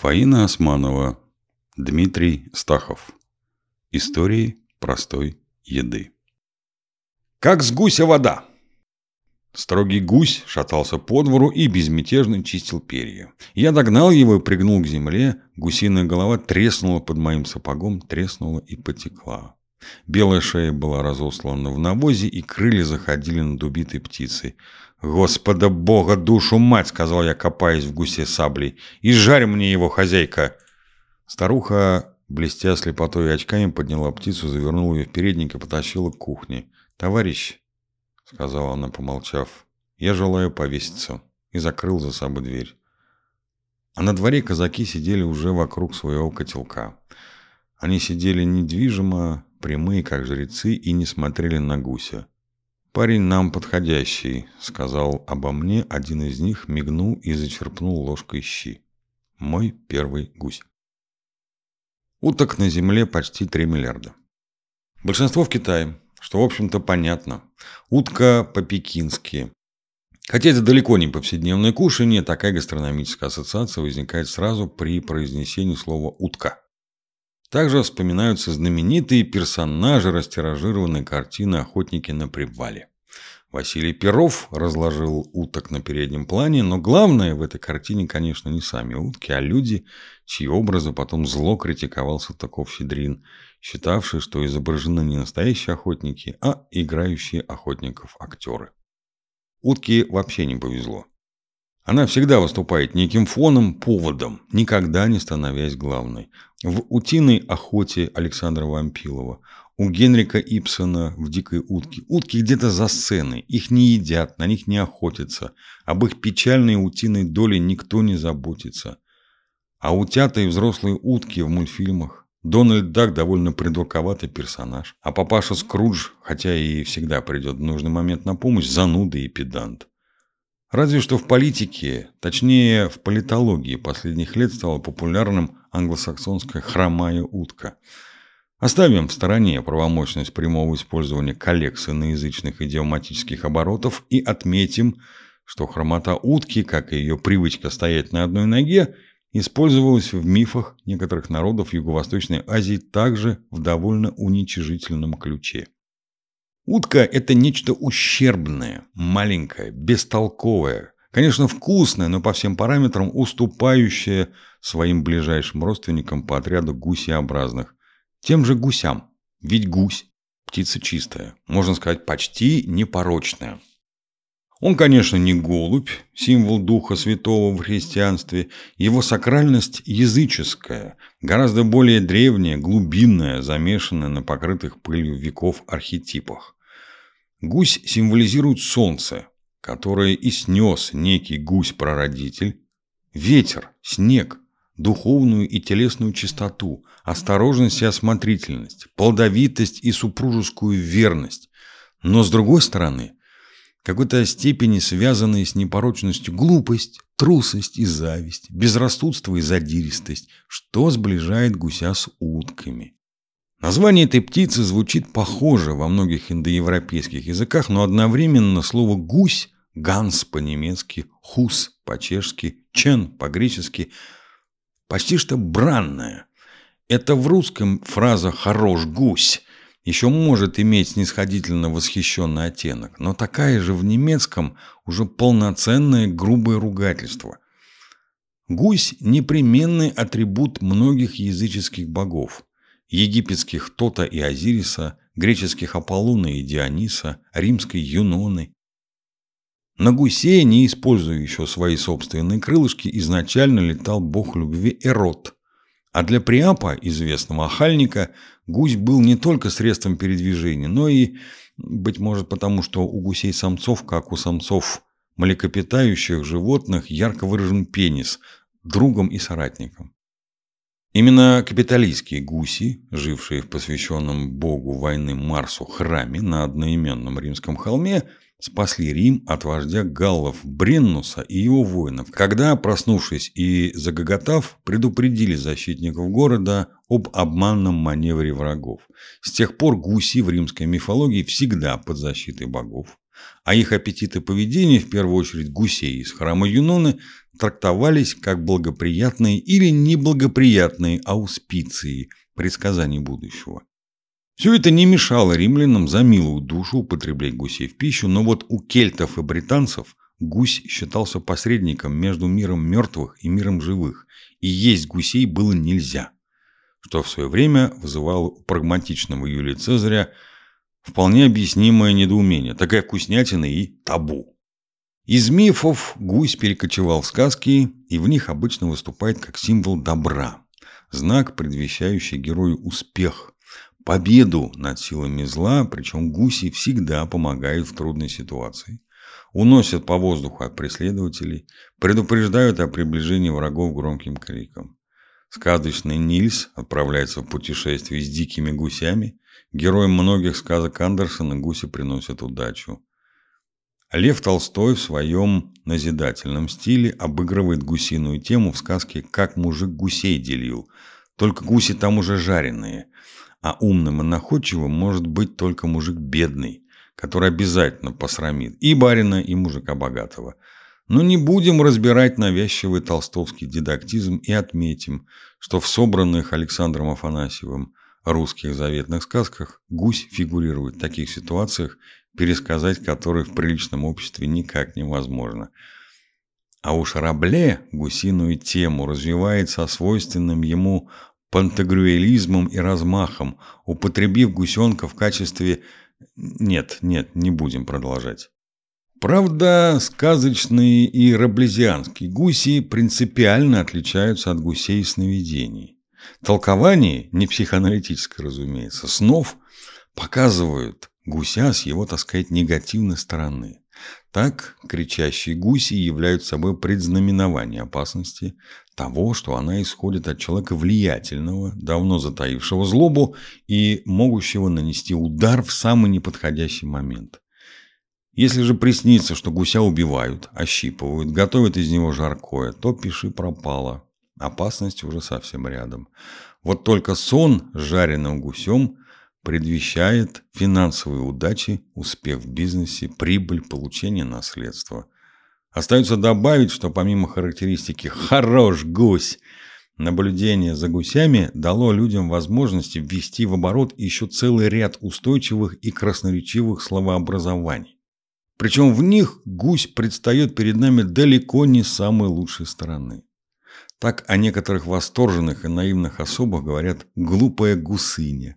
Фаина Османова, Дмитрий Стахов. Истории простой еды. Как с гуся вода. Строгий гусь шатался по двору и безмятежно чистил перья. Я догнал его и пригнул к земле. Гусиная голова треснула под моим сапогом, треснула и потекла. Белая шея была разослана в навозе, и крылья заходили над убитой птицей. «Господа Бога, душу мать!» — сказал я, копаясь в гусе саблей. «И жарь мне его, хозяйка!» Старуха, блестя слепотой и очками, подняла птицу, завернула ее в передник и потащила к кухне. «Товарищ!» — сказала она, помолчав. «Я желаю повеситься». И закрыл за собой дверь. А на дворе казаки сидели уже вокруг своего котелка. Они сидели недвижимо, прямые, как жрецы, и не смотрели на гуся. «Парень нам подходящий», — сказал обо мне один из них, мигнул и зачерпнул ложкой щи. Мой первый гусь. Уток на земле почти 3 миллиарда. Большинство в Китае, что, в общем-то, понятно. Утка по-пекински. Хотя это далеко не повседневное кушание, такая гастрономическая ассоциация возникает сразу при произнесении слова «утка». Также вспоминаются знаменитые персонажи растиражированной картины «Охотники на привале». Василий Перов разложил уток на переднем плане, но главное в этой картине, конечно, не сами утки, а люди, чьи образы потом зло критиковал Салтыков-Щедрин, считавший, что изображены не настоящие охотники, а играющие охотников актеры. Утке вообще не повезло. Она всегда выступает неким фоном, поводом, никогда не становясь главной. В «Утиной охоте» Александра Вампилова, у Генрика Ипсона в «Дикой утке». Утки где-то за сценой, их не едят, на них не охотятся. Об их печальной утиной доле никто не заботится. А утята и взрослые утки в мультфильмах. Дональд Дак довольно придурковатый персонаж. А папаша Скрудж, хотя и всегда придет в нужный момент на помощь, зануда и педант. Разве что в политике, точнее в политологии последних лет стала популярным англосаксонская хромая утка. Оставим в стороне правомощность прямого использования коллекции иноязычных идиоматических оборотов и отметим, что хромота утки, как и ее привычка стоять на одной ноге, использовалась в мифах некоторых народов Юго-Восточной Азии также в довольно уничижительном ключе. Утка – это нечто ущербное, маленькое, бестолковое, конечно, вкусное, но по всем параметрам уступающее своим ближайшим родственникам по отряду гусеобразных. Тем же гусям. Ведь гусь – птица чистая, можно сказать, почти непорочная. Он, конечно, не голубь, символ Духа Святого в христианстве. Его сакральность языческая, гораздо более древняя, глубинная, замешанная на покрытых пылью веков архетипах. Гусь символизирует солнце, которое и снес некий гусь-прародитель, ветер, снег, духовную и телесную чистоту, осторожность и осмотрительность, плодовитость и супружескую верность. Но с другой стороны, какой-то степени связанные с непорочностью глупость, трусость и зависть, безрассудство и задиристость, что сближает гуся с утками. Название этой птицы звучит похоже во многих индоевропейских языках, но одновременно слово «гусь» – «ганс» по-немецки, «хус» по-чешски, «чен» по-гречески – почти что бранное. Это в русском фраза «хорош гусь» еще может иметь снисходительно восхищенный оттенок, но такая же в немецком уже полноценное грубое ругательство. Гусь – непременный атрибут многих языческих богов – египетских Тота и Азириса, греческих Аполлона и Диониса, римской Юноны. На гусе, не используя еще свои собственные крылышки, изначально летал бог любви Эрот. А для Приапа, известного охальника, гусь был не только средством передвижения, но и, быть может потому, что у гусей-самцов, как у самцов млекопитающих животных, ярко выражен пенис, другом и соратником. Именно капиталистские гуси, жившие в посвященном богу войны Марсу храме на одноименном римском холме, спасли Рим от вождя галлов Бреннуса и его воинов, когда, проснувшись и загоготав, предупредили защитников города об обманном маневре врагов. С тех пор гуси в римской мифологии всегда под защитой богов. А их аппетиты поведения, в первую очередь гусей из храма Юноны, трактовались как благоприятные или неблагоприятные ауспиции предсказаний будущего. Все это не мешало римлянам за милую душу употреблять гусей в пищу, но вот у кельтов и британцев гусь считался посредником между миром мертвых и миром живых, и есть гусей было нельзя, что в свое время вызывало у прагматичного Юлия Цезаря вполне объяснимое недоумение. Такая вкуснятина и табу. Из мифов гусь перекочевал в сказки, и в них обычно выступает как символ добра, знак, предвещающий герою успех, победу над силами зла, причем гуси всегда помогают в трудной ситуации. Уносят по воздуху от преследователей, предупреждают о приближении врагов громким криком. Сказочный Нильс отправляется в путешествие с дикими гусями. Героям многих сказок Андерсона гуси приносят удачу. Лев Толстой в своем назидательном стиле обыгрывает гусиную тему в сказке «Как мужик гусей делил». Только гуси там уже жареные – а умным и находчивым может быть только мужик бедный, который обязательно посрамит и барина, и мужика богатого. Но не будем разбирать навязчивый толстовский дидактизм и отметим, что в собранных Александром Афанасьевым русских заветных сказках гусь фигурирует в таких ситуациях, пересказать которые в приличном обществе никак невозможно. А уж Рабле гусиную тему развивает со свойственным ему пантагрюэлизмом и размахом, употребив гусенка в качестве... Нет, нет, не будем продолжать. Правда, сказочные и раблезианские гуси принципиально отличаются от гусей сновидений. Толкование, не психоаналитическое, разумеется, снов показывают гуся с его, так сказать, негативной стороны. Так, кричащие гуси являются собой предзнаменование опасности, того, что она исходит от человека влиятельного, давно затаившего злобу и могущего нанести удар в самый неподходящий момент. Если же приснится, что гуся убивают, ощипывают, готовят из него жаркое, то пиши пропало. Опасность уже совсем рядом. Вот только сон с жареным гусем предвещает финансовые удачи, успех в бизнесе, прибыль, получение наследства – Остается добавить, что помимо характеристики «хорош гусь», наблюдение за гусями дало людям возможность ввести в оборот еще целый ряд устойчивых и красноречивых словообразований. Причем в них гусь предстает перед нами далеко не с самой лучшей стороны. Так о некоторых восторженных и наивных особах говорят «глупая гусыня».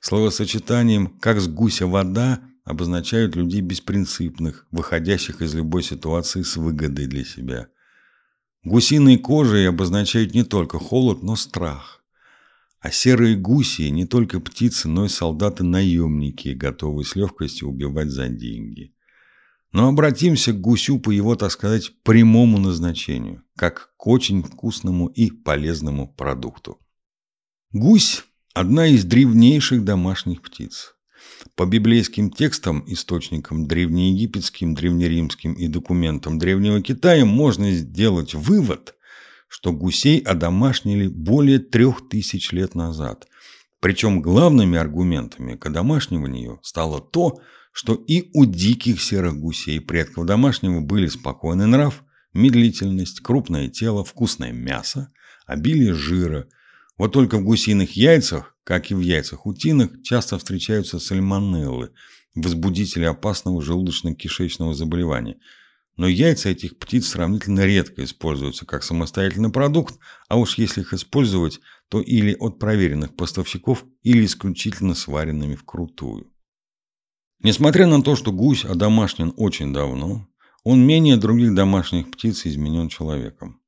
Словосочетанием «как с гуся вода» обозначают людей беспринципных, выходящих из любой ситуации с выгодой для себя. Гусиной кожей обозначают не только холод, но страх. А серые гуси не только птицы, но и солдаты-наемники, готовые с легкостью убивать за деньги. Но обратимся к гусю по его, так сказать, прямому назначению, как к очень вкусному и полезному продукту. Гусь – одна из древнейших домашних птиц. По библейским текстам, источникам древнеегипетским, древнеримским и документам Древнего Китая можно сделать вывод, что гусей одомашнили более трех тысяч лет назад. Причем главными аргументами к одомашниванию стало то, что и у диких серых гусей предков домашнего были спокойный нрав, медлительность, крупное тело, вкусное мясо, обилие жира. Вот только в гусиных яйцах как и в яйцах утиных, часто встречаются сальмонеллы, возбудители опасного желудочно-кишечного заболевания. Но яйца этих птиц сравнительно редко используются как самостоятельный продукт, а уж если их использовать, то или от проверенных поставщиков, или исключительно сваренными вкрутую. Несмотря на то, что гусь одомашнен очень давно, он менее других домашних птиц изменен человеком.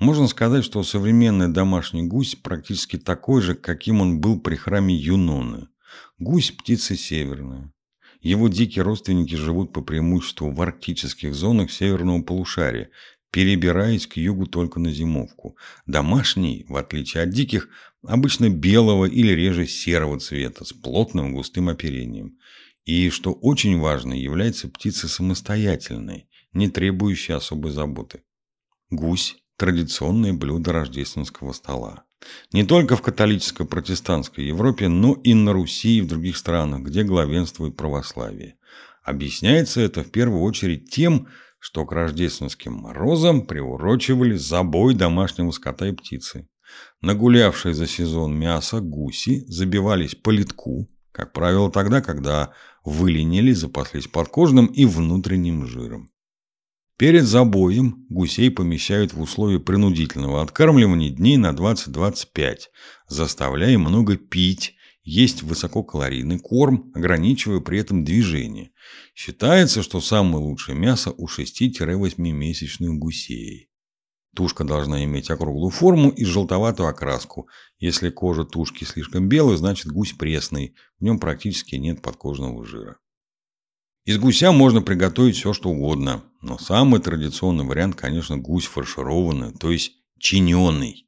Можно сказать, что современный домашний гусь практически такой же, каким он был при храме Юноны. Гусь – птица северная. Его дикие родственники живут по преимуществу в арктических зонах северного полушария, перебираясь к югу только на зимовку. Домашний, в отличие от диких, обычно белого или реже серого цвета, с плотным густым оперением. И, что очень важно, является птицей самостоятельной, не требующей особой заботы. Гусь традиционные блюда рождественского стола. Не только в католической протестантской Европе, но и на Руси и в других странах, где главенствует православие. Объясняется это в первую очередь тем, что к рождественским морозам приурочивали забой домашнего скота и птицы. Нагулявшие за сезон мясо гуси забивались по литку, как правило, тогда, когда выленили, запаслись подкожным и внутренним жиром. Перед забоем гусей помещают в условия принудительного откармливания дней на 20-25, заставляя много пить, есть высококалорийный корм, ограничивая при этом движение. Считается, что самое лучшее мясо у 6-8 месячных гусей. Тушка должна иметь округлую форму и желтоватую окраску. Если кожа тушки слишком белая, значит гусь пресный, в нем практически нет подкожного жира. Из гуся можно приготовить все, что угодно, но самый традиционный вариант, конечно, гусь фаршированный, то есть чиненный.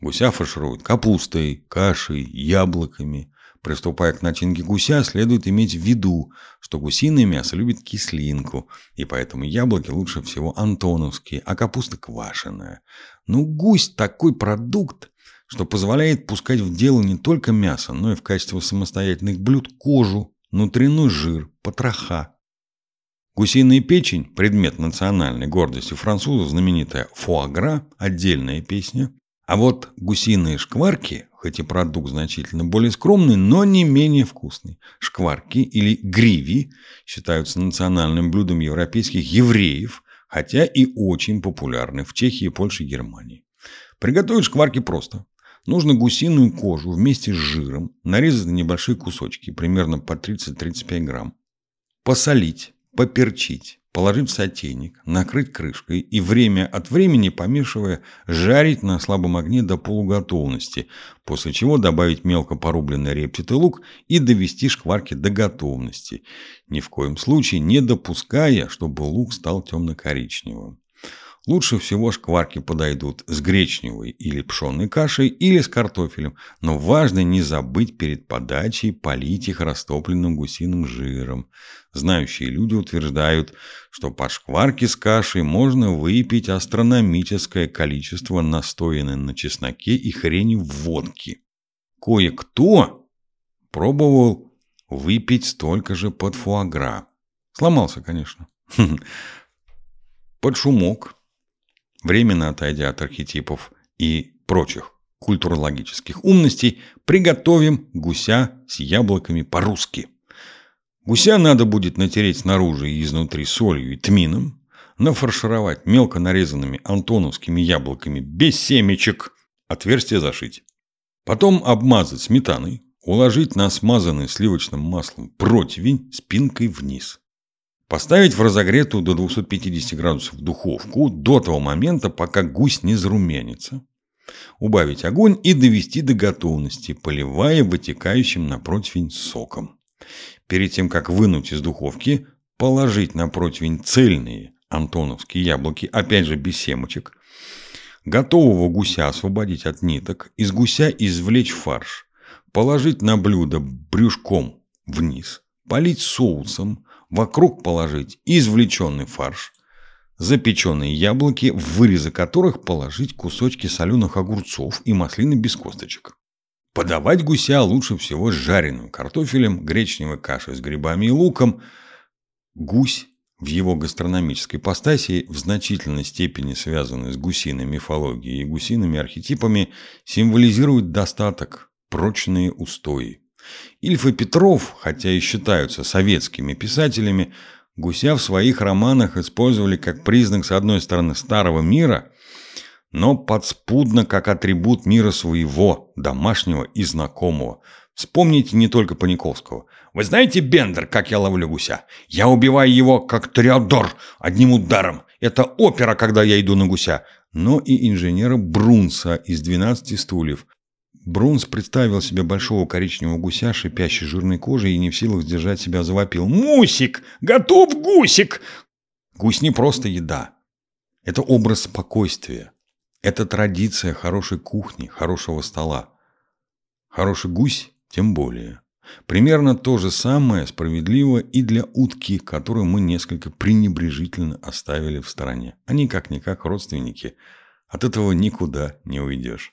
Гуся фаршируют капустой, кашей, яблоками. Приступая к начинке гуся, следует иметь в виду, что гусиное мясо любит кислинку, и поэтому яблоки лучше всего антоновские, а капуста квашеная. Но гусь такой продукт, что позволяет пускать в дело не только мясо, но и в качестве самостоятельных блюд кожу, внутренний жир, потроха. Гусиная печень – предмет национальной гордости французов, знаменитая фуагра – отдельная песня, а вот гусиные шкварки, хоть и продукт значительно более скромный, но не менее вкусный. Шкварки или гриви считаются национальным блюдом европейских евреев, хотя и очень популярны в Чехии, Польше и Германии. Приготовить шкварки просто. Нужно гусиную кожу вместе с жиром нарезать на небольшие кусочки, примерно по 30-35 грамм. Посолить, поперчить, положить в сотейник, накрыть крышкой и время от времени, помешивая, жарить на слабом огне до полуготовности, после чего добавить мелко порубленный репчатый лук и довести шкварки до готовности, ни в коем случае не допуская, чтобы лук стал темно-коричневым. Лучше всего шкварки подойдут с гречневой или пшенной кашей или с картофелем, но важно не забыть перед подачей полить их растопленным гусиным жиром. Знающие люди утверждают, что по шкварке с кашей можно выпить астрономическое количество настоянной на чесноке и хрени водки. Кое-кто пробовал выпить столько же под фуагра. Сломался, конечно. Под шумок временно отойдя от архетипов и прочих культурологических умностей, приготовим гуся с яблоками по-русски. Гуся надо будет натереть снаружи и изнутри солью и тмином, нафаршировать мелко нарезанными антоновскими яблоками без семечек, отверстие зашить. Потом обмазать сметаной, уложить на смазанный сливочным маслом противень спинкой вниз. Поставить в разогретую до 250 градусов духовку до того момента, пока гусь не зарумянится. Убавить огонь и довести до готовности, поливая вытекающим на противень соком. Перед тем, как вынуть из духовки, положить на противень цельные антоновские яблоки, опять же без семечек. Готового гуся освободить от ниток, из гуся извлечь фарш, положить на блюдо брюшком вниз, полить соусом, вокруг положить извлеченный фарш, запеченные яблоки, в вырезы которых положить кусочки соленых огурцов и маслины без косточек. Подавать гуся лучше всего с жареным картофелем, гречневой кашей с грибами и луком. Гусь в его гастрономической постаси, в значительной степени связанной с гусиной мифологией и гусиными архетипами, символизирует достаток, прочные устои. Ильф и Петров, хотя и считаются советскими писателями, Гуся в своих романах использовали как признак, с одной стороны, старого мира, но подспудно как атрибут мира своего, домашнего и знакомого. Вспомните не только Паниковского. Вы знаете, Бендер, как я ловлю гуся? Я убиваю его, как Триодор, одним ударом. Это опера, когда я иду на гуся. Но и инженера Брунса из «12 стульев». Брунс представил себе большого коричневого гуся, шипящей жирной кожей, и не в силах сдержать себя завопил. «Мусик! Готов гусик!» Гусь не просто еда. Это образ спокойствия. Это традиция хорошей кухни, хорошего стола. Хороший гусь тем более. Примерно то же самое справедливо и для утки, которую мы несколько пренебрежительно оставили в стороне. Они как-никак родственники. От этого никуда не уйдешь.